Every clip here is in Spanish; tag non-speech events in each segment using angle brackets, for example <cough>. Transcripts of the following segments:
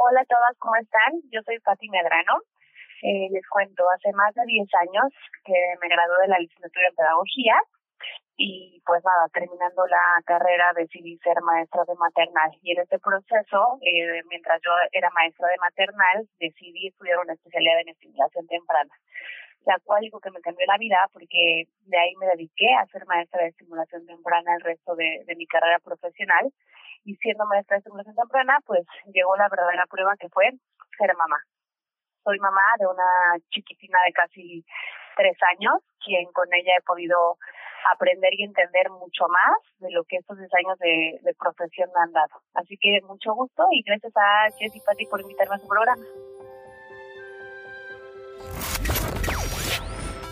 Hola a todas, ¿cómo están? Yo soy Fati Medrano. Eh, les cuento, hace más de 10 años que me gradué de la licenciatura en Pedagogía y pues nada, terminando la carrera decidí ser maestra de maternal y en este proceso, eh, mientras yo era maestra de maternal, decidí estudiar una especialidad en estimulación temprana, la cual digo que me cambió la vida porque de ahí me dediqué a ser maestra de estimulación temprana el resto de, de mi carrera profesional y siendo maestra de estimulación temprana, pues llegó la verdadera prueba que fue ser mamá. Soy mamá de una chiquitina de casi tres años, quien con ella he podido aprender y entender mucho más de lo que estos 10 años de, de profesión me han dado. Así que mucho gusto y gracias a Jess y Patti por invitarme a su programa.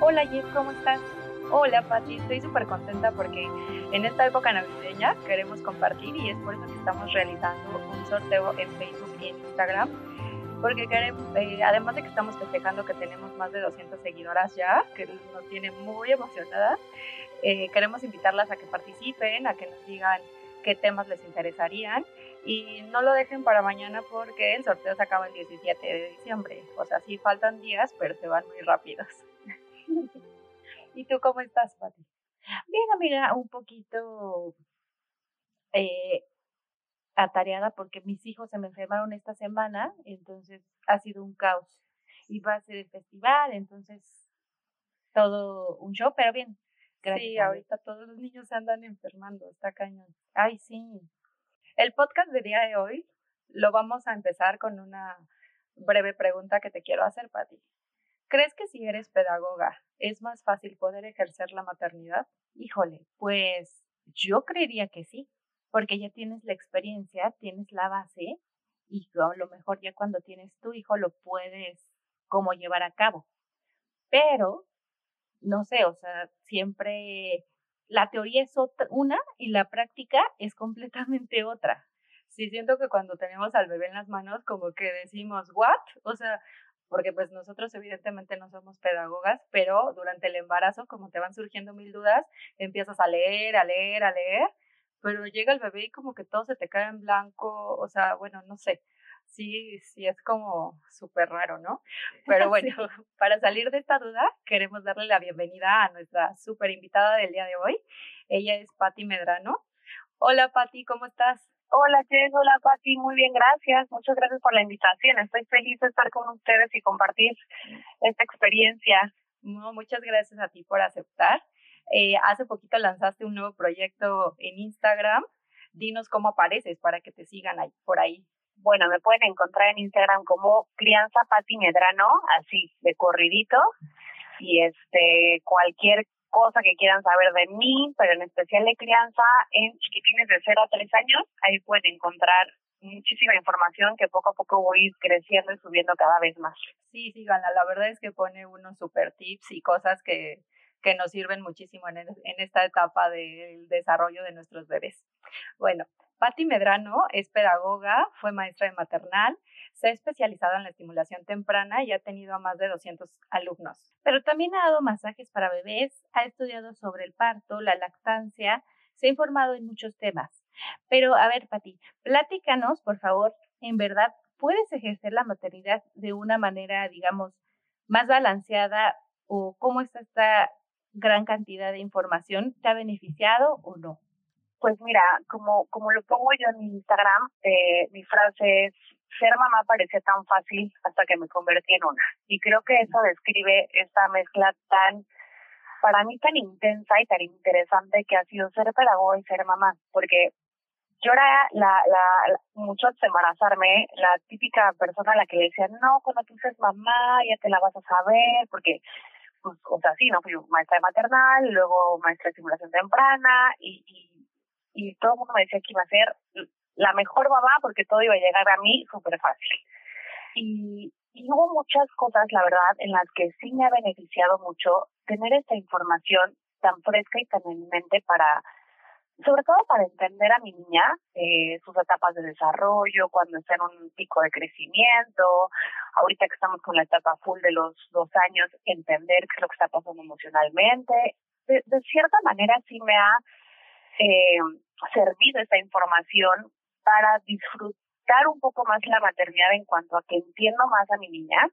Hola Jess, ¿cómo estás? Hola Pati, estoy súper contenta porque en esta época navideña queremos compartir y es por eso que estamos realizando un sorteo en Facebook y en Instagram. Porque queremos, eh, además de que estamos festejando que tenemos más de 200 seguidoras ya, que nos tiene muy emocionadas, eh, queremos invitarlas a que participen, a que nos digan qué temas les interesarían y no lo dejen para mañana porque el sorteo se acaba el 17 de diciembre. O sea, sí faltan días, pero se van muy rápidos. <laughs> ¿Y tú cómo estás, Pati? Bien, amiga, un poquito eh, atareada porque mis hijos se me enfermaron esta semana, entonces ha sido un caos. Y va a ser el festival, entonces todo un show, pero bien. sí, ahorita todos los niños se andan enfermando, está cañón. Ay, sí. El podcast de día de hoy lo vamos a empezar con una breve pregunta que te quiero hacer, Pati. ¿Crees que si eres pedagoga es más fácil poder ejercer la maternidad? Híjole, pues yo creería que sí, porque ya tienes la experiencia, tienes la base y a lo mejor ya cuando tienes tu hijo lo puedes como llevar a cabo. Pero, no sé, o sea, siempre la teoría es otra, una y la práctica es completamente otra. Sí, siento que cuando tenemos al bebé en las manos, como que decimos, ¿what? O sea, porque pues nosotros evidentemente no somos pedagogas, pero durante el embarazo, como te van surgiendo mil dudas, empiezas a leer, a leer, a leer, pero llega el bebé y como que todo se te cae en blanco, o sea, bueno, no sé, sí, sí es como súper raro, ¿no? Pero <laughs> bueno, <laughs> para salir de esta duda, queremos darle la bienvenida a nuestra súper invitada del día de hoy. Ella es Patti Medrano. Hola Patti, ¿cómo estás? Hola, Jess, hola, Pati, muy bien, gracias. Muchas gracias por la invitación. Estoy feliz de estar con ustedes y compartir esta experiencia. No, muchas gracias a ti por aceptar. Eh, hace poquito lanzaste un nuevo proyecto en Instagram. Dinos cómo apareces para que te sigan ahí, por ahí. Bueno, me pueden encontrar en Instagram como Crianza Pati Medrano, así de corridito. Y este, cualquier cosa que quieran saber de mí, pero en especial de crianza en chiquitines de 0 a 3 años, ahí pueden encontrar muchísima información que poco a poco voy creciendo y subiendo cada vez más. Sí, sí, Gana, la verdad es que pone unos super tips y cosas que, que nos sirven muchísimo en, en esta etapa del desarrollo de nuestros bebés. Bueno, Patti Medrano es pedagoga, fue maestra de maternal, se ha especializado en la estimulación temprana y ha tenido a más de 200 alumnos. Pero también ha dado masajes para bebés, ha estudiado sobre el parto, la lactancia, se ha informado en muchos temas. Pero, a ver, Pati, platícanos, por favor, en verdad, ¿puedes ejercer la maternidad de una manera, digamos, más balanceada o cómo está esta gran cantidad de información? ¿Te ha beneficiado o no? Pues mira, como, como lo pongo yo en mi Instagram, eh, mi frase es ser mamá parecía tan fácil hasta que me convertí en una. Y creo que eso describe esta mezcla tan, para mí tan intensa y tan interesante que ha sido ser pedagoga y ser mamá, porque yo era la, la, mucho antes de embarazarme, la típica persona a la que le decían, no, cuando tú seas mamá ya te la vas a saber, porque, pues, o sea, sí, no fui maestra de maternal, luego maestra de simulación temprana, y, y, y todo el mundo me decía que iba a ser la mejor mamá porque todo iba a llegar a mí súper fácil. Y, y hubo muchas cosas, la verdad, en las que sí me ha beneficiado mucho tener esta información tan fresca y tan en mente para, sobre todo para entender a mi niña, eh, sus etapas de desarrollo, cuando está en un pico de crecimiento, ahorita que estamos con la etapa full de los dos años, entender qué es lo que está pasando emocionalmente. De, de cierta manera sí me ha eh, servido esta información para disfrutar un poco más la maternidad en cuanto a que entiendo más a mi niña,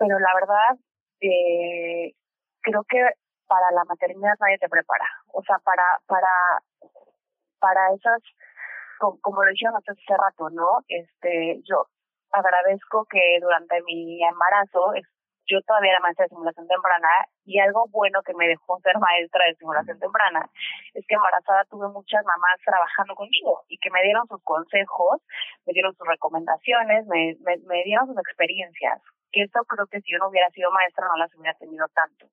pero la verdad eh, creo que para la maternidad nadie te prepara, o sea, para para para esas como, lo dijeron hace rato, ¿no? Este, yo agradezco que durante mi embarazo yo todavía era maestra de simulación temprana y algo bueno que me dejó ser maestra de simulación temprana es que embarazada tuve muchas mamás trabajando conmigo y que me dieron sus consejos, me dieron sus recomendaciones, me, me, me dieron sus experiencias, que eso creo que si yo no hubiera sido maestra no las hubiera tenido tanto.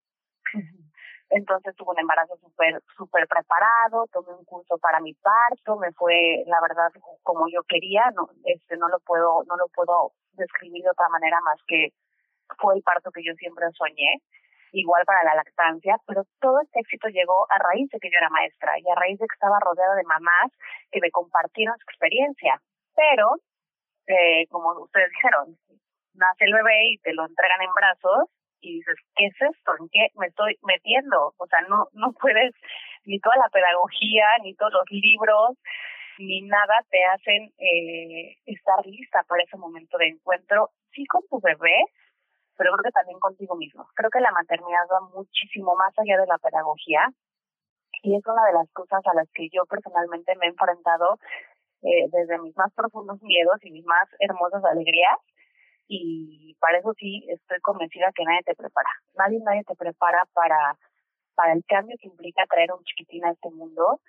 Entonces tuve un embarazo súper super preparado, tomé un curso para mi parto, me fue la verdad como yo quería, no este no lo puedo no lo puedo describir de otra manera más que fue el parto que yo siempre soñé, igual para la lactancia, pero todo este éxito llegó a raíz de que yo era maestra y a raíz de que estaba rodeada de mamás que me compartieron su experiencia. Pero, eh, como ustedes dijeron, nace el bebé y te lo entregan en brazos y dices, ¿qué es esto? ¿En qué me estoy metiendo? O sea, no, no puedes, ni toda la pedagogía, ni todos los libros, ni nada te hacen eh, estar lista para ese momento de encuentro, sí con tu bebé, pero creo que también contigo mismo. Creo que la maternidad va muchísimo más allá de la pedagogía y es una de las cosas a las que yo personalmente me he enfrentado eh, desde mis más profundos miedos y mis más hermosas alegrías y para eso sí estoy convencida que nadie te prepara. Nadie, nadie te prepara para, para el cambio que implica traer un chiquitín a este mundo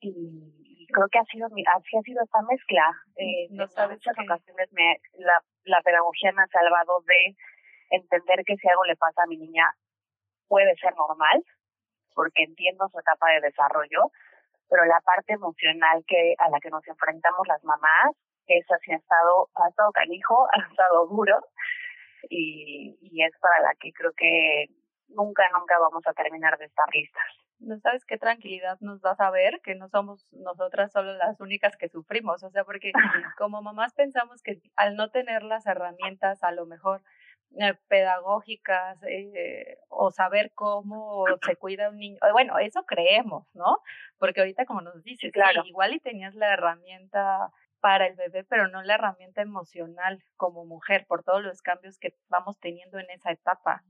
y, creo que ha sido así ha sido esta mezcla. Eh, en muchas ocasiones me, la, la pedagogía me ha salvado de entender que si algo le pasa a mi niña puede ser normal, porque entiendo su etapa de desarrollo, pero la parte emocional que a la que nos enfrentamos las mamás, esa sí ha estado, ha estado canijo, <laughs> ha estado duro, y, y es para la que creo que nunca, nunca vamos a terminar de estar listas. No sabes qué tranquilidad nos da saber que no somos nosotras solo las únicas que sufrimos, o sea, porque como mamás pensamos que al no tener las herramientas, a lo mejor pedagógicas eh, o saber cómo se cuida un niño. Bueno, eso creemos, ¿no? Porque ahorita como nos dices, claro. igual y tenías la herramienta para el bebé, pero no la herramienta emocional como mujer por todos los cambios que vamos teniendo en esa etapa.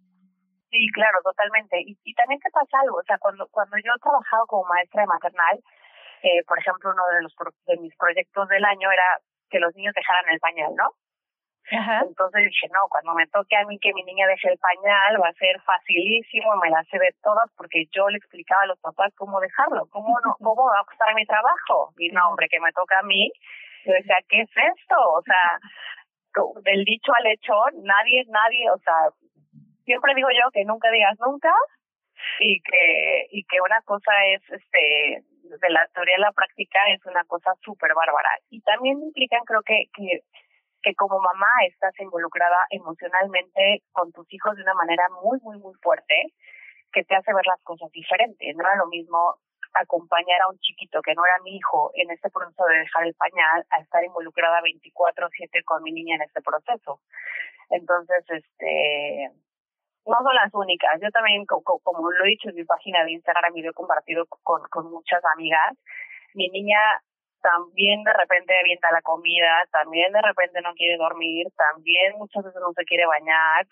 Sí, claro, totalmente. Y, y también te pasa algo, o sea, cuando, cuando yo he trabajado como maestra de maternal, eh, por ejemplo, uno de, los, de mis proyectos del año era que los niños dejaran el pañal, ¿no? Entonces dije, no, cuando me toque a mí que mi niña deje el pañal va a ser facilísimo, me la sé de todas porque yo le explicaba a los papás cómo dejarlo, cómo no, <laughs> cómo va a costar mi trabajo. Y no, hombre, que me toca a mí. Yo decía, ¿qué es esto? O sea, del dicho al hecho, nadie, nadie, o sea, siempre digo yo que nunca digas nunca y que, y que una cosa es, este, de la teoría a la práctica es una cosa súper bárbara. Y también implican, creo que, que que como mamá estás involucrada emocionalmente con tus hijos de una manera muy, muy, muy fuerte, que te hace ver las cosas diferentes. No era lo mismo acompañar a un chiquito que no era mi hijo en este proceso de dejar el pañal a estar involucrada 24/7 con mi niña en este proceso. Entonces, este, no son las únicas. Yo también, como, lo he dicho en mi página de Instagram y lo he compartido con, con muchas amigas, mi niña también de repente avienta la comida, también de repente no quiere dormir, también muchas veces no se quiere bañar.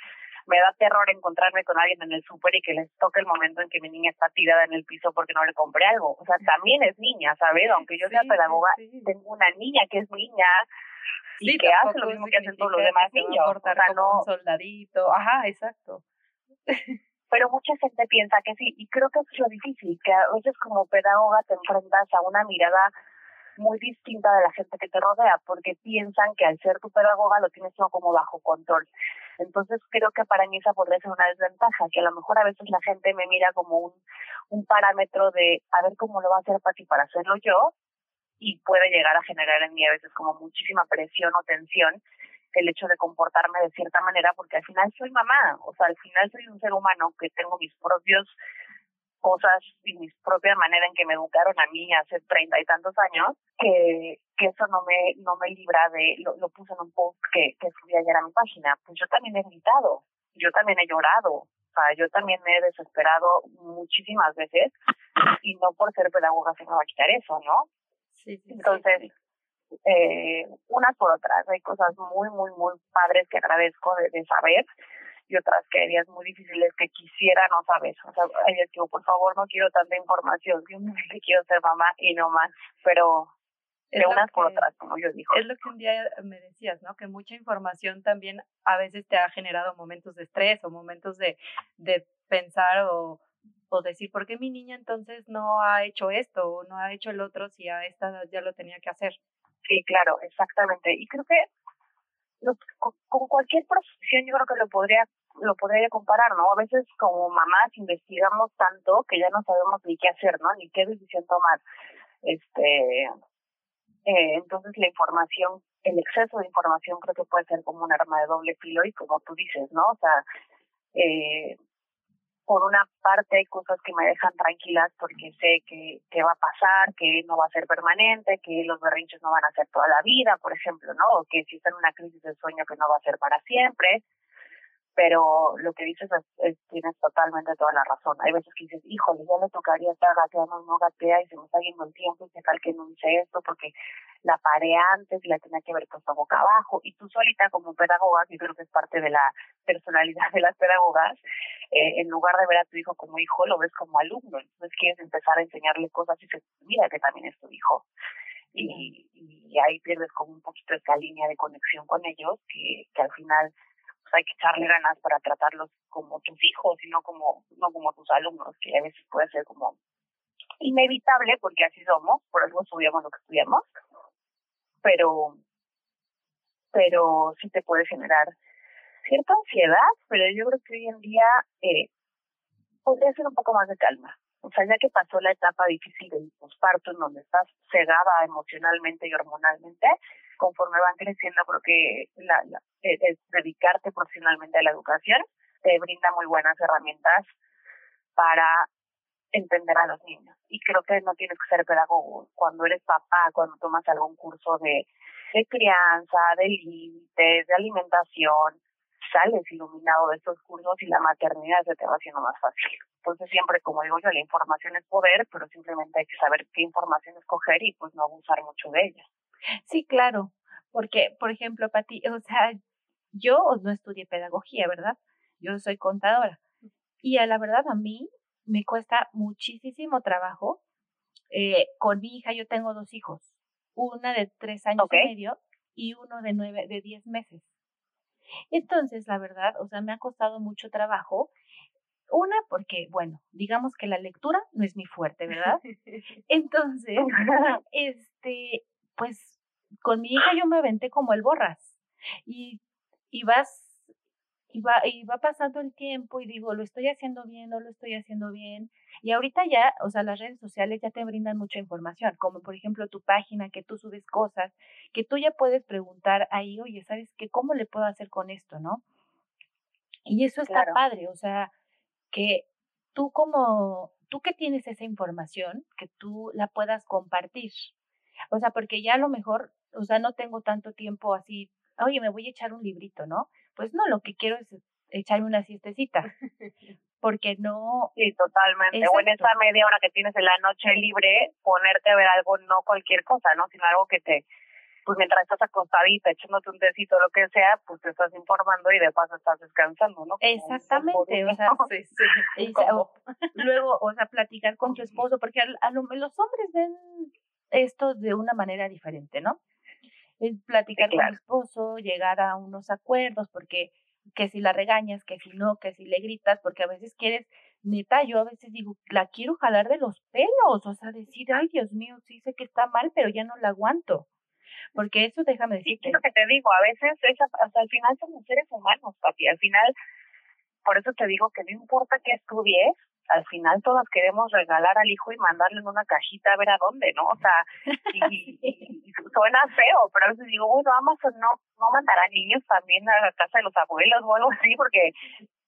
Me da terror encontrarme con alguien en el súper y que les toque el momento en que mi niña está tirada en el piso porque no le compré algo. O sea, también es niña, ¿sabes? Aunque yo sea pedagoga, tengo una niña que es niña y que hace lo mismo que hacen todos los demás niños. O sea, no... un soldadito. Ajá, exacto. <laughs> pero mucha gente piensa que sí, y creo que es lo difícil, que a veces como pedagoga te enfrentas a una mirada muy distinta de la gente que te rodea, porque piensan que al ser tu pedagoga lo tienes todo como bajo control. Entonces creo que para mí esa podría ser una desventaja, que a lo mejor a veces la gente me mira como un, un parámetro de a ver cómo lo va a hacer para ti para hacerlo yo, y puede llegar a generar en mí a veces como muchísima presión o tensión el hecho de comportarme de cierta manera porque al final soy mamá, o sea, al final soy un ser humano que tengo mis propios cosas y mi propia manera en que me educaron a mí hace treinta y tantos años, que, que eso no me, no me libra de, lo, lo puse en un post que, que subí ayer a mi página, pues yo también he gritado, yo también he llorado, o sea, yo también me he desesperado muchísimas veces y no por ser pedagoga se me va a quitar eso, ¿no? Sí, Entonces, Eh, unas por otras, hay cosas muy, muy, muy padres que agradezco de, de saber y otras que días muy difíciles que quisiera no saber. O sea, hay días que por favor no quiero tanta información, simplemente <laughs> quiero ser mamá y no más, pero de unas por otras, como yo digo. Es lo que un día me decías, ¿no? Que mucha información también a veces te ha generado momentos de estrés o momentos de, de pensar o, o decir, ¿por qué mi niña entonces no ha hecho esto o no ha hecho el otro si a esta ya lo tenía que hacer? Sí, claro, exactamente. Y creo que con cualquier profesión yo creo que lo podría lo podría comparar, ¿no? A veces como mamás investigamos tanto que ya no sabemos ni qué hacer, ¿no? Ni qué decisión tomar. Este, eh, entonces la información, el exceso de información creo que puede ser como un arma de doble filo y como tú dices, ¿no? O sea, eh, por una parte hay cosas que me dejan tranquilas porque sé que, que va a pasar, que no va a ser permanente, que los berrinches no van a ser toda la vida, por ejemplo, ¿no? O que si está en una crisis de sueño que no va a ser para siempre pero lo que dices es, tienes totalmente toda la razón. Hay veces que dices, híjole, ya le tocaría estar gateando, no gatea y se me está yendo el tiempo y qué tal que no hice esto porque la paré antes y la tenía que haber puesto boca abajo. Y tú solita como pedagoga, que creo que es parte de la personalidad de las pedagogas, eh, en lugar de ver a tu hijo como hijo, lo ves como alumno. Entonces quieres empezar a enseñarle cosas y se mira que también es tu hijo. Y, y ahí pierdes como un poquito esta línea de conexión con ellos que, que al final hay que echarle ganas para tratarlos como tus hijos y no como, no como tus alumnos, que a veces puede ser como inevitable porque así somos, por eso estudiamos lo que estudiamos, pero, pero sí te puede generar cierta ansiedad, pero yo creo que hoy en día eh, podría ser un poco más de calma. O sea, ya que pasó la etapa difícil del posparto, en donde estás cegada emocionalmente y hormonalmente, conforme van creciendo, creo que la, es dedicarte profesionalmente a la educación te brinda muy buenas herramientas para entender a los niños. Y creo que no tienes que ser pedagogo. Cuando eres papá, cuando tomas algún curso de, de crianza, de límites, de alimentación, sales iluminado de estos cursos y la maternidad se te va haciendo más fácil. Entonces siempre, como digo yo, la información es poder, pero simplemente hay que saber qué información escoger y pues no abusar mucho de ella. Sí, claro, porque, por ejemplo, Pati, o sea, yo no estudié pedagogía, ¿verdad? Yo soy contadora. Y a la verdad a mí me cuesta muchísimo trabajo. Eh, con mi hija yo tengo dos hijos, una de tres años y medio y uno de nueve, de diez meses. Entonces, la verdad, o sea, me ha costado mucho trabajo. Una, porque, bueno, digamos que la lectura no es mi fuerte, ¿verdad? <laughs> Entonces, este, pues con mi hija yo me aventé como el borras y, y vas y va, y va pasando el tiempo y digo, lo estoy haciendo bien, no lo estoy haciendo bien. Y ahorita ya, o sea, las redes sociales ya te brindan mucha información, como por ejemplo tu página, que tú subes cosas, que tú ya puedes preguntar ahí, oye, ¿sabes qué? ¿Cómo le puedo hacer con esto, no? Y eso está padre, o sea, que tú como, tú que tienes esa información, que tú la puedas compartir. O sea, porque ya a lo mejor o sea, no tengo tanto tiempo así, oye, me voy a echar un librito, ¿no? Pues no, lo que quiero es echarme una siestecita, <laughs> porque no... Sí, totalmente. O en esa media hora que tienes en la noche libre, ponerte a ver algo, no cualquier cosa, ¿no? Sino algo que te, pues mientras estás acostadita, echándote un tecito, lo que sea, pues te estás informando y de paso estás descansando, ¿no? Exactamente, o sea, sí, <laughs> sí. luego, o sea, platicar con tu esposo, porque a, los hombres ven esto de una manera diferente, ¿no? es platicar con el esposo, llegar a unos acuerdos, porque que si la regañas, que si no, que si le gritas, porque a veces quieres, neta, yo a veces digo, la quiero jalar de los pelos, o sea, decir, ay, Dios mío, sí sé que está mal, pero ya no la aguanto. Porque eso déjame decirte. Sí, lo que te digo, a veces hasta el final somos seres humanos, papi, al final, por eso te digo que no importa que estudies, al final todas queremos regalar al hijo y mandarle en una cajita a ver a dónde, ¿no? O sea, <laughs> y, suena feo, pero a veces digo, bueno, Amazon no, no mandará niños también a la casa de los abuelos o algo así, porque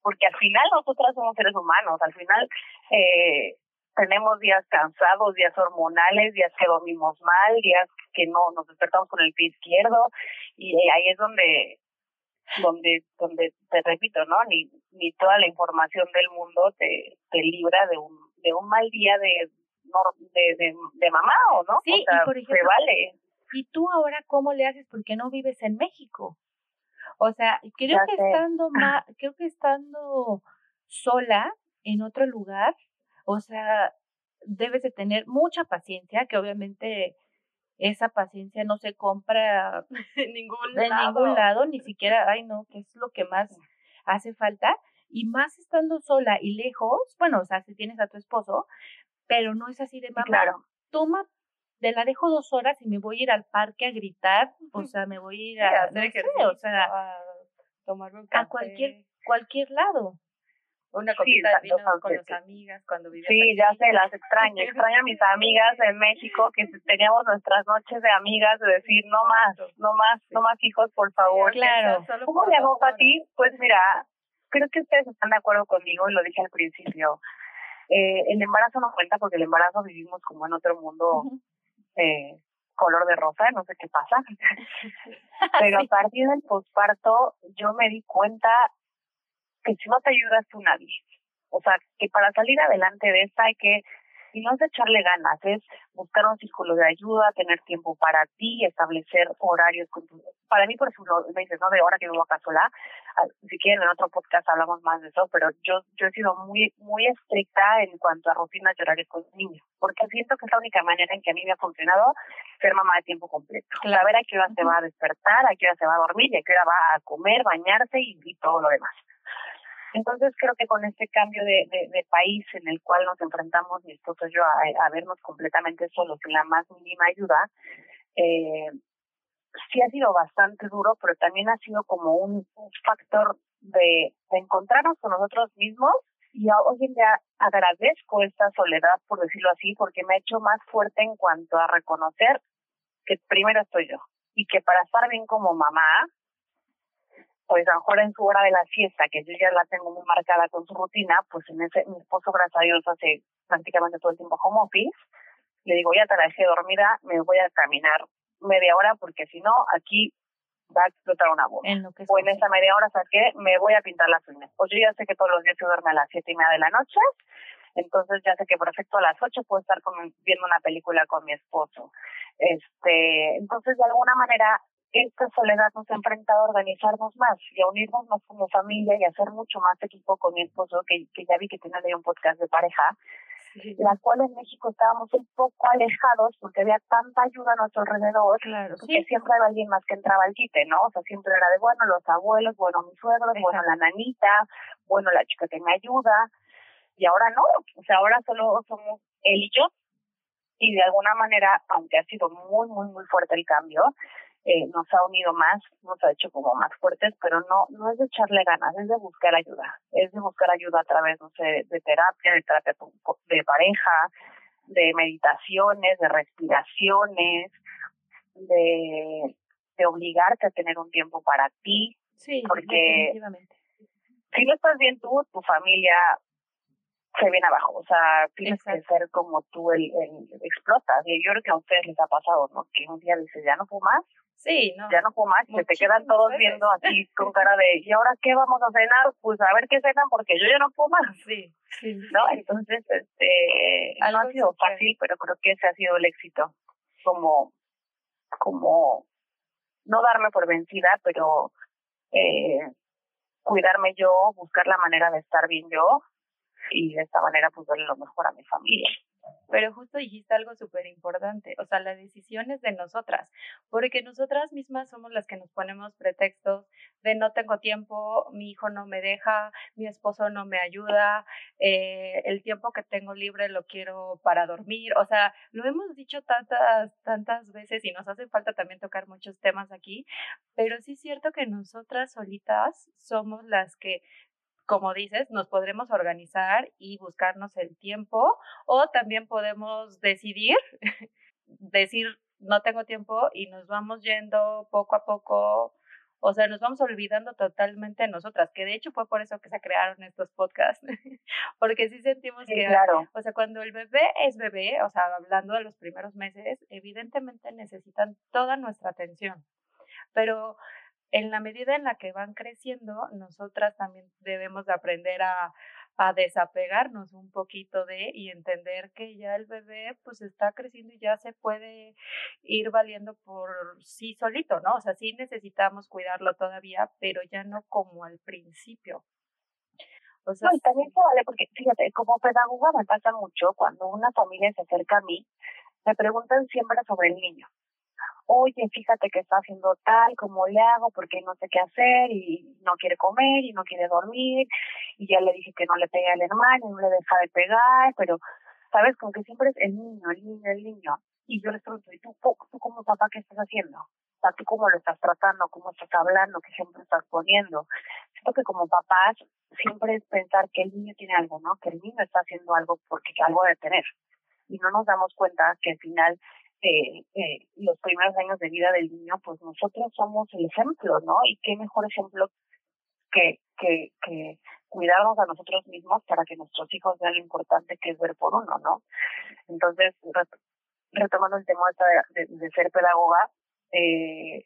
porque al final nosotras somos seres humanos, al final eh, tenemos días cansados, días hormonales, días que dormimos mal, días que no nos despertamos con el pie izquierdo y ahí es donde donde donde te repito, ¿no? Ni ni toda la información del mundo te te libra de un de un mal día de de, de, de mamá o no, sí, o sea, y por ejemplo, vale. ¿Y tú ahora cómo le haces porque no vives en México? O sea, creo que estando creo que estando sola en otro lugar, o sea, debes de tener mucha paciencia, que obviamente esa paciencia no se compra <laughs> en ningún de lado. ningún lado, ni siquiera, ay no, que es lo que más hace falta, y más estando sola y lejos, bueno, o sea, si tienes a tu esposo, pero no es así de mamá, Claro. toma, te la dejo dos horas y me voy a ir al parque a gritar, o sea, me voy a ir Sí, a a, hacer no sé, ejercicio, o sea, a tomarme un a café, cualquier, cualquier lado. Una Sí, copita de vino con sí, las sí. amigas cuando vivías Sí, aquí. ya sé, las extraño. <laughs> Extraño a mis amigas de México que <laughs> teníamos nuestras noches de amigas de decir no más, no más, no más hijos, por favor. claro. ¿Cómo dos hago, horas. Pati? Pues mira, creo que ustedes están de acuerdo conmigo y lo dije al principio. Eh, el embarazo no cuenta porque el embarazo vivimos como en otro mundo eh, color de rosa, no sé qué pasa. <laughs> Pero a partir del posparto yo me di cuenta que si no te ayudas tú nadie. O sea, que para salir adelante de esta hay que, y no es echarle ganas, es buscar un círculo de ayuda, tener tiempo para ti, establecer horarios con tu... Para mí, por ejemplo, me dices, no, de hora que vivo acá sola, ah, si quieren en otro podcast hablamos más de eso, pero yo yo he sido muy muy estricta en cuanto a rutinas y horarios con niños, porque siento que es la única manera en que a mí me ha funcionado ser mamá de tiempo completo. Saber a qué hora se va a despertar, a qué hora se va a dormir y a qué hora va a comer, bañarse y, y todo lo demás. Entonces creo que con este cambio de, de, país en el cual nos enfrentamos mi esposo y yo a, vernos completamente solos sin la más mínima ayuda, eh, sí ha sido bastante duro, pero también ha sido como un, factor de, de encontrarnos con nosotros mismos. Y hoy en día agradezco esta soledad, por decirlo así, porque me ha hecho más fuerte en cuanto a reconocer que primero estoy yo y que para estar bien como mamá, pues a lo mejor en su hora de la siesta, que yo ya la tengo muy marcada con su rutina, pues en ese, mi esposo, gracias a Dios, hace prácticamente todo el tiempo home office, le digo, ya te la dejé dormida, me voy a caminar media hora porque si no, aquí va a explotar una bomba. En lo que O en esa media hora saqué, me voy a pintar las uñas. Pues yo ya sé que todos los días se duerme a las siete y media de la noche, entonces ya sé que perfecto a las ocho puedo estar con, viendo una película con mi esposo. Este, entonces de alguna manera esta soledad nos ha enfrentado a organizarnos más y a unirnos más como familia y a hacer mucho más equipo con mi esposo, que, que ya vi que tiene ahí un podcast de pareja, Sí. la cual en México estábamos un poco alejados porque había tanta ayuda a nuestro alrededor Claro, porque sí. siempre había alguien más que entraba al quite, ¿no? O sea, siempre era de, bueno, los abuelos, bueno, mis suegros, bueno, la nanita, bueno, la chica que me ayuda. Y ahora no, o sea, ahora solo somos él y yo. Y de alguna manera, aunque ha sido muy, muy, muy fuerte el cambio, eh, nos ha unido más, nos ha hecho como más fuertes, pero no no es de echarle ganas, es de buscar ayuda, es de buscar ayuda a través, no sé, de terapia, de terapia de pareja, de meditaciones, de respiraciones, de, de obligarte a tener un tiempo para ti. Sí, porque-. Si no estás bien tú, tu familia se viene abajo. O sea, tienes que ser como tú, el, el explotas. Y yo creo que a ustedes les ha pasado, ¿no? Que un día dices, ya no puedo más, Sí, no. ya no puedo más. Se te quedan todos veces. viendo así <laughs> con cara de, ¿y ahora qué vamos a cenar? Pues a ver qué cenan porque yo ya no puedo más. Sí, sí. ¿no? Entonces, este, no ha sido fácil, pero creo que ese ha sido el éxito. Como, como, no darme por vencida, pero eh, cuidarme yo, buscar la manera de estar bien yo y de esta manera pues darle lo mejor a mi familia. Pero justo dijiste algo súper importante, o sea, la decisión es de nosotras, porque nosotras mismas somos las que nos ponemos pretextos de no tengo tiempo, mi hijo no me deja, mi esposo no me ayuda, eh, el tiempo que tengo libre lo quiero para dormir, o sea, lo hemos dicho tantas, tantas veces y nos hace falta también tocar muchos temas aquí, pero sí es cierto que nosotras solitas somos las que como dices, nos podremos organizar y buscarnos el tiempo o también podemos decidir, <laughs> decir, no tengo tiempo y nos vamos yendo poco a poco o sea, nos vamos olvidando totalmente de nosotras, que de hecho fue por eso que se crearon estos podcasts, <laughs> porque sí sentimos que, claro. o sea, cuando el bebé es bebé, o sea, hablando de los primeros meses, evidentemente necesitan toda nuestra atención, pero en la medida en la que van creciendo, nosotras también debemos de aprender a, a desapegarnos un poquito de y entender que ya el bebé pues está creciendo y ya se puede ir valiendo por sí solito, ¿no? O sea, sí necesitamos cuidarlo todavía, pero ya no como al principio. O sea, no, y también se vale porque, fíjate, como pedagoga me pasa mucho cuando una familia se acerca a mí, me preguntan siempre sobre el niño oye, fíjate que está haciendo tal, ¿cómo le hago? Porque no sé qué hacer y no quiere comer y no quiere dormir y ya le dije que no le pegue al hermano y no le deja de pegar, pero, ¿sabes? Como que siempre es el niño, el niño, el niño. Y yo les pregunto, ¿y tú, tú como papá qué estás haciendo? O ¿tú cómo lo estás tratando? ¿Cómo estás hablando? ¿Qué ejemplo estás poniendo? Siento que como papás siempre es pensar que el niño tiene algo, ¿no? Que el niño está haciendo algo porque algo debe tener. Y no nos damos cuenta que al final eh, eh, los primeros años de vida del niño, pues nosotros somos el ejemplo, ¿no? Y qué mejor ejemplo que, que, que cuidarnos a nosotros mismos para que nuestros hijos vean lo importante que es ver por uno, ¿no? Entonces, retomando el tema de, ser pedagoga, eh,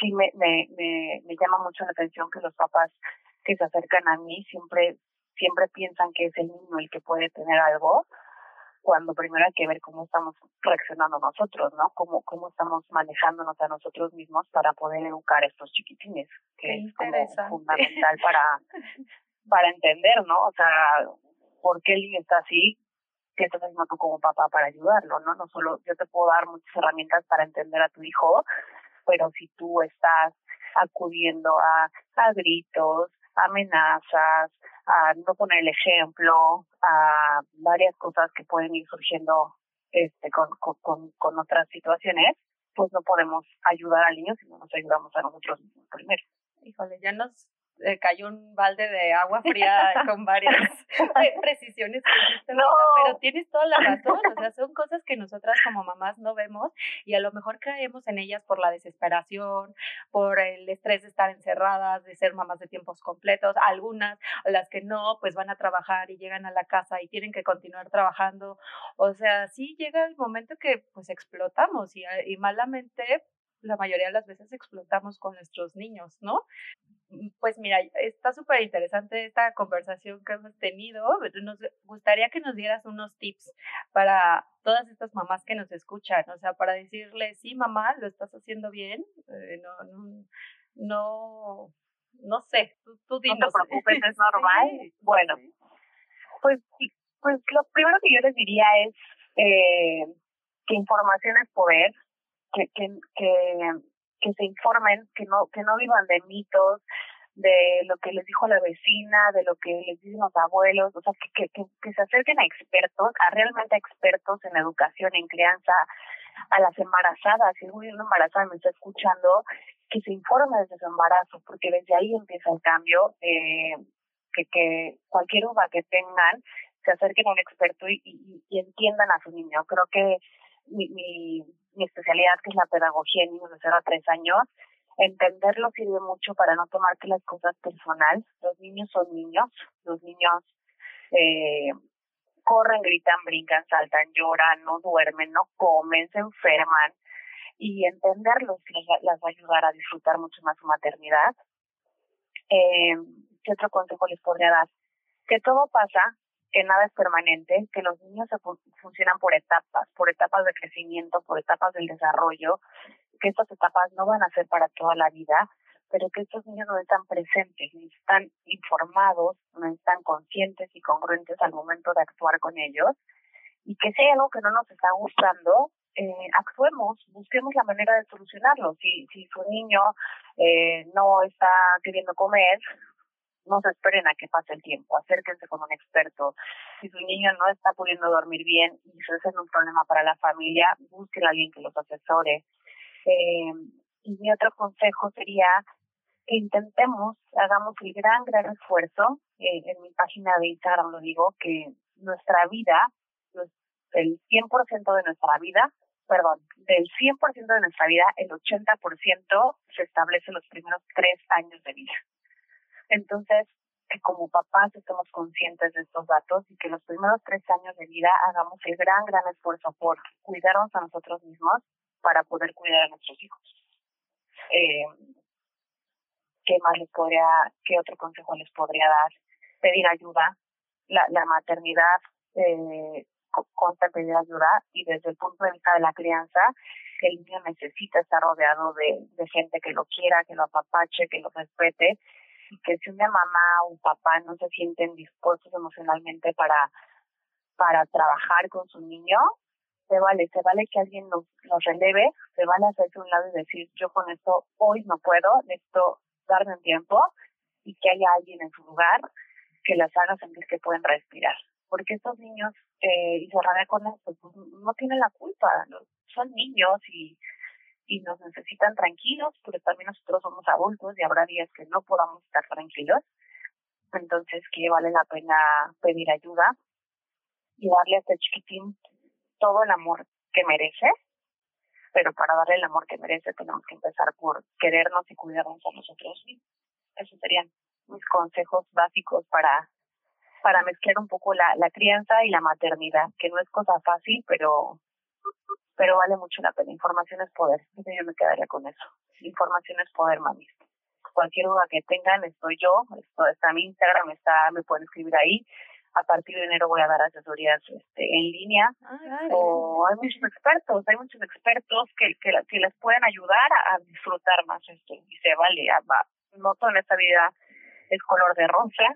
sí me, me, me, me llama mucho la atención que los papás que se acercan a mí siempre siempre piensan que es el niño el que puede tener algo cuando primero hay que ver cómo estamos reaccionando nosotros, ¿no? Cómo, cómo estamos manejándonos a nosotros mismos para poder educar a estos chiquitines, que es como fundamental para, <laughs> para entender, ¿no? O sea, por qué el niño está así, qué estás haciendo tú como papá para ayudarlo, ¿no? No solo yo te puedo dar muchas herramientas para entender a tu hijo, pero si tú estás acudiendo a, a gritos, amenazas, a no poner el ejemplo, a varias cosas que pueden ir surgiendo este con, con, con otras situaciones, pues no podemos ayudar al niño si no nos ayudamos a nosotros mismos primero. Híjole, ya nos eh, cayó un balde de agua fría <laughs> con varias <laughs> precisiones que no. pero tienes toda la razón, o sea, son cosas que nosotras como mamás no vemos y a lo mejor caemos en ellas por la desesperación, por el estrés de estar encerradas, de ser mamás de tiempos completos, algunas, las que no, pues van a trabajar y llegan a la casa y tienen que continuar trabajando, o sea, sí llega el momento que pues explotamos y, y malamente la mayoría de las veces explotamos con nuestros niños, ¿no? Mm, pues mira, está súper interesante esta conversación que hemos tenido. Nos gustaría que nos dieras unos tips para todas estas mamás que nos escuchan, o sea, para decirle, sí, mamá, lo estás haciendo bien, eh, no, no, no, no sé, tú, tú dinos. No te <laughs> preocupes, es normal. bueno, pues, pues lo primero que yo les diría es eh, que información es poder, que, que, que que se informen, que no, que no vivan de mitos, de lo que les dijo la vecina, de lo que les dicen los abuelos, o sea, que, que, que se acerquen a expertos, a realmente expertos en educación, en crianza, a las embarazadas, si una embarazada me está escuchando, que se informe desde su embarazo, porque desde ahí empieza el cambio, eh, que, que cualquier duda que tengan, se acerquen a un experto y, y, entiendan a su niño. Creo que mi, mi, mi especialidad, que es la pedagogía en niños de 0 a 3 años, entenderlo sirve mucho para no tomarte las cosas personal. Los niños son niños, los niños eh, corren, gritan, brincan, saltan, lloran, no duermen, no comen, se enferman. Y entenderlos les, les va a ayudar a disfrutar mucho más su maternidad. Eh, ¿Qué otro consejo les podría dar? Que todo pasa, que nada es permanente, que los niños se funcionan por etapas, por etapas de crecimiento, por etapas del desarrollo, que estas etapas no van a ser para toda la vida, pero que estos niños no están presentes, ni están informados, no están conscientes y congruentes al momento de actuar con ellos, y que si algo que no nos está gustando, eh, actuemos, busquemos la manera de solucionarlo. Si, si su niño eh, no está queriendo comer, no se esperen a que pase el tiempo, acérquense con un experto. Si su niño no está pudiendo dormir bien y eso es un problema para la familia, busquen a alguien que los asesore. Eh, y mi otro consejo sería que intentemos, hagamos el gran, gran esfuerzo, eh, en mi página de Instagram lo digo, que nuestra vida, el 100% de nuestra vida, perdón, del 100% de nuestra vida, el 80% se establece en los primeros tres años de vida. Entonces, que como papás estemos conscientes de estos datos y que los primeros tres años de vida hagamos el gran, gran esfuerzo por cuidarnos a nosotros mismos para poder cuidar a nuestros hijos. Eh, ¿Qué más les podría, qué otro consejo les podría dar? Pedir ayuda. La, la maternidad eh, consta pedir ayuda y desde el punto de vista de la crianza, el niño necesita estar rodeado de, de gente que lo quiera, que lo apapache, que lo respete y que si una mamá o un papá no se sienten dispuestos emocionalmente para, para trabajar con su niño, se vale, se vale que alguien nos, nos releve, se vale hacerse un lado y decir, yo con esto hoy no puedo, necesito darme un tiempo y que haya alguien en su lugar que las haga sentir que pueden respirar. Porque estos niños, eh, y cerraré con esto, pues no tienen la culpa, son niños y, y nos necesitan tranquilos, pero también nosotros somos adultos y habrá días que no podamos estar tranquilos. Entonces, que vale la pena pedir ayuda y darle a este chiquitín todo el amor que merece, pero para darle el amor que merece tenemos que empezar por querernos y cuidarnos a nosotros mismos. Esos serían mis consejos básicos para para mezclar un poco la, la crianza y la maternidad, que no es cosa fácil, pero pero vale mucho la pena. Información es poder. Yo me quedaría con eso. Información es poder, mami. Cualquier duda que tengan, estoy yo, esto está mi Instagram, está, me pueden escribir ahí a partir de enero voy a dar asesorías este, en línea o hay muchos expertos, hay muchos expertos que, que, que les pueden ayudar a, disfrutar más esto y se vale, no todo en esta vida es color de rosa,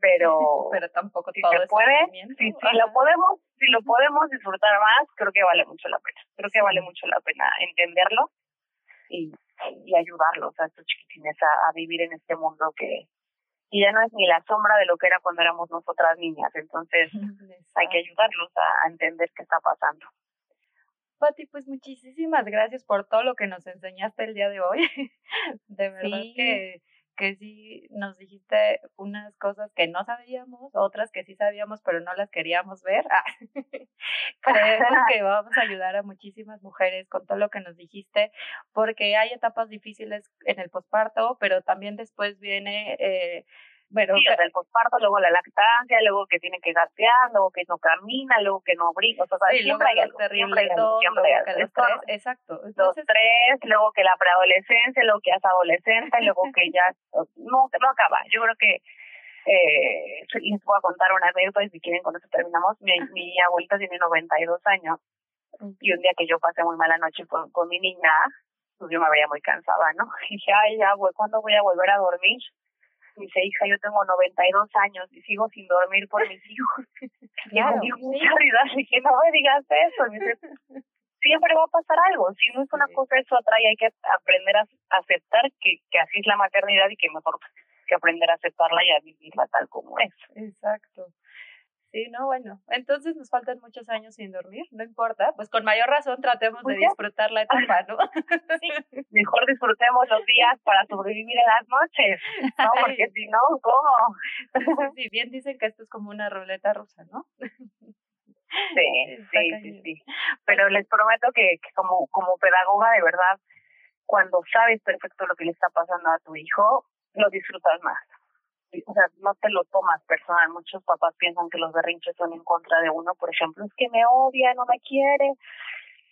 pero <laughs> pero tampoco si todo se puede, si, si lo podemos, si lo podemos disfrutar más, creo que vale mucho la pena, creo que vale mucho la pena entenderlo y, y ayudarlos a estos chiquitines a vivir en este mundo que y ya no es ni la sombra de lo que era cuando éramos nosotras niñas. Entonces <laughs> hay que ayudarlos a, entender qué está pasando. Pati, pues muchísimas gracias por todo lo que nos enseñaste el día de hoy. <laughs> de verdad que que sí nos dijiste unas cosas que no sabíamos, otras que sí sabíamos pero no las queríamos ver. <laughs> Ah, creemos que vamos a ayudar a muchísimas mujeres con todo lo que nos dijiste, porque hay etapas difíciles en el posparto, pero también después viene eh, bueno, sí, el posparto, luego la lactancia, luego que tiene que gatear, luego que no camina, luego que no brinca, o sea, siempre hay algo, siempre hay algo, siempre hay algo. exacto. Entonces, los tres, luego que la preadolescencia, luego que ya es adolescente, <laughs> luego que ya, no, no acaba. Yo creo que eh, les voy a contar una anécdota y si quieren con eso terminamos. Mi, mi abuelita tiene 92 años y un día que yo pasé muy mala noche con, con mi niña, pues yo me veía muy cansada, ¿no? <laughs> Y dije, ay, ya, ¿cuándo voy a volver a dormir? Dice, hija, yo tengo 92 años y sigo sin dormir por mis hijos. <laughs> Claro, y mucha risa, dije, no me digas eso. dice, siempre va a pasar algo. Si no es una cosa, eso atrae. Hay que aprender a aceptar que, que así es la maternidad y que mejor que aprender a aceptarla y a vivirla tal como es. Exacto. Sí, no, bueno, entonces nos faltan muchos años sin dormir, no importa, pues con mayor razón tratemos de disfrutar la etapa, ¿no? <laughs> Sí, mejor disfrutemos los días para sobrevivir en las noches, ¿no? <laughs> Porque si no, ¿cómo? <laughs> Sí, bien dicen que esto es como una ruleta rusa, ¿no? Sí, sí, sí, sí. Pero les prometo que, que como, como pedagoga, de verdad, cuando sabes perfecto lo que le está pasando a tu hijo, lo disfrutas más o sea, no te lo tomas personal. Muchos papás piensan que los berrinches son en contra de uno, por ejemplo, es que me odia, no me quiere.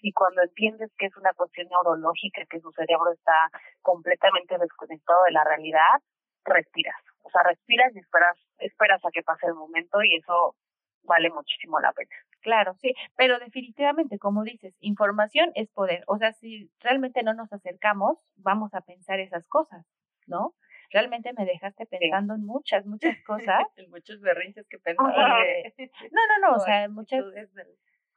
Y cuando entiendes que es una cuestión neurológica, que su cerebro está completamente desconectado de la realidad, respiras. O sea, respiras y esperas, esperas a que pase el momento y eso vale muchísimo la pena. Claro, sí, pero definitivamente, como dices, información es poder. O sea, si realmente no nos acercamos, vamos a pensar esas cosas, ¿no? Realmente me dejaste pensando en muchas, muchas <laughs> cosas. en muchos berrinches que pensaba. <laughs> no, no, no, o <laughs> sea, muchas...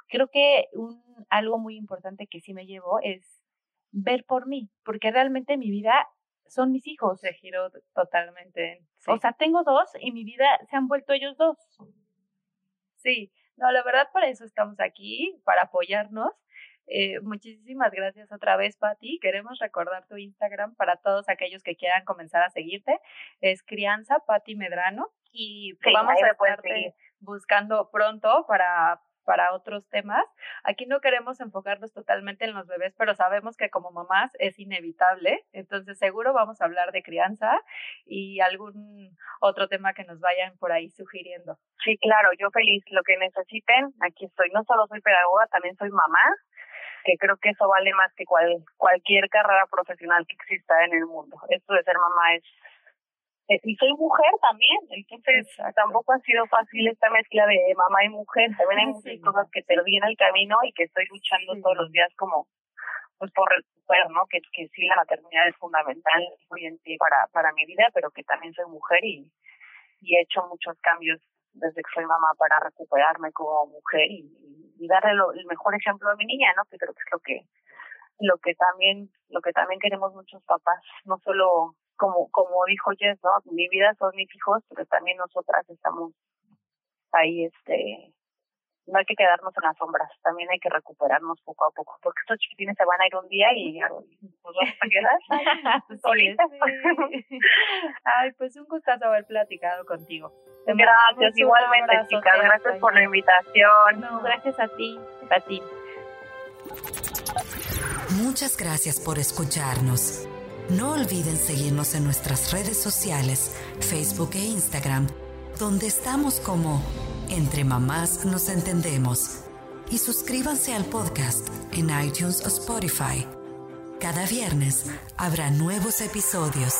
Creo que un, algo muy importante que sí me llevó es ver por mí, porque realmente mi vida son mis hijos. Se giró totalmente. O sea, tengo dos y mi vida se han vuelto ellos dos. Sí, no, la verdad para eso estamos aquí, para apoyarnos Eh, muchísimas gracias otra vez, Patti. Queremos recordar tu Instagram para todos aquellos que quieran comenzar a seguirte. Es Crianza Patti Medrano y vamos a estarte buscando pronto para para otros temas. Aquí no queremos enfocarnos totalmente en los bebés, pero sabemos que como mamás es inevitable. Entonces seguro vamos a hablar de crianza y algún otro tema que nos vayan por ahí sugiriendo. Sí, claro, yo feliz. Lo que necesiten, aquí estoy. No solo soy pedagoga, también soy mamá que creo que eso vale más que cual, cualquier carrera profesional que exista en el mundo. Esto de ser mamá es y soy mujer también, entonces tampoco ha sido fácil esta mezcla de mamá y mujer, también hay muchas cosas que perdí en el camino y que estoy luchando todos los días como pues por recuperar, ¿no? Que, que sí la maternidad es fundamental para, para mi vida, pero que también soy mujer y, y he hecho muchos cambios desde que soy mamá para recuperarme como mujer y, y darle el mejor ejemplo a mi niña, ¿no? Que creo que es lo que lo que también lo que también queremos muchos papás, no solo como, como dijo Jess, ¿no? Mi vida son mis hijos, pero también nosotras estamos ahí, este, no hay que quedarnos en las sombras, también hay que recuperarnos poco a poco, porque estos chiquitines se van a ir un día y nos vamos a quedar <laughs> solitas. Ay, pues un gustazo haber platicado contigo. gracias, igualmente, chicas, gracias por la invitación. No, gracias a ti, a ti. Muchas gracias por escucharnos. No olviden seguirnos en nuestras redes sociales, Facebook e Instagram, donde estamos como Entre Mamás Nos Entendemos. Y suscríbanse al podcast en iTunes o Spotify. Cada viernes habrá nuevos episodios.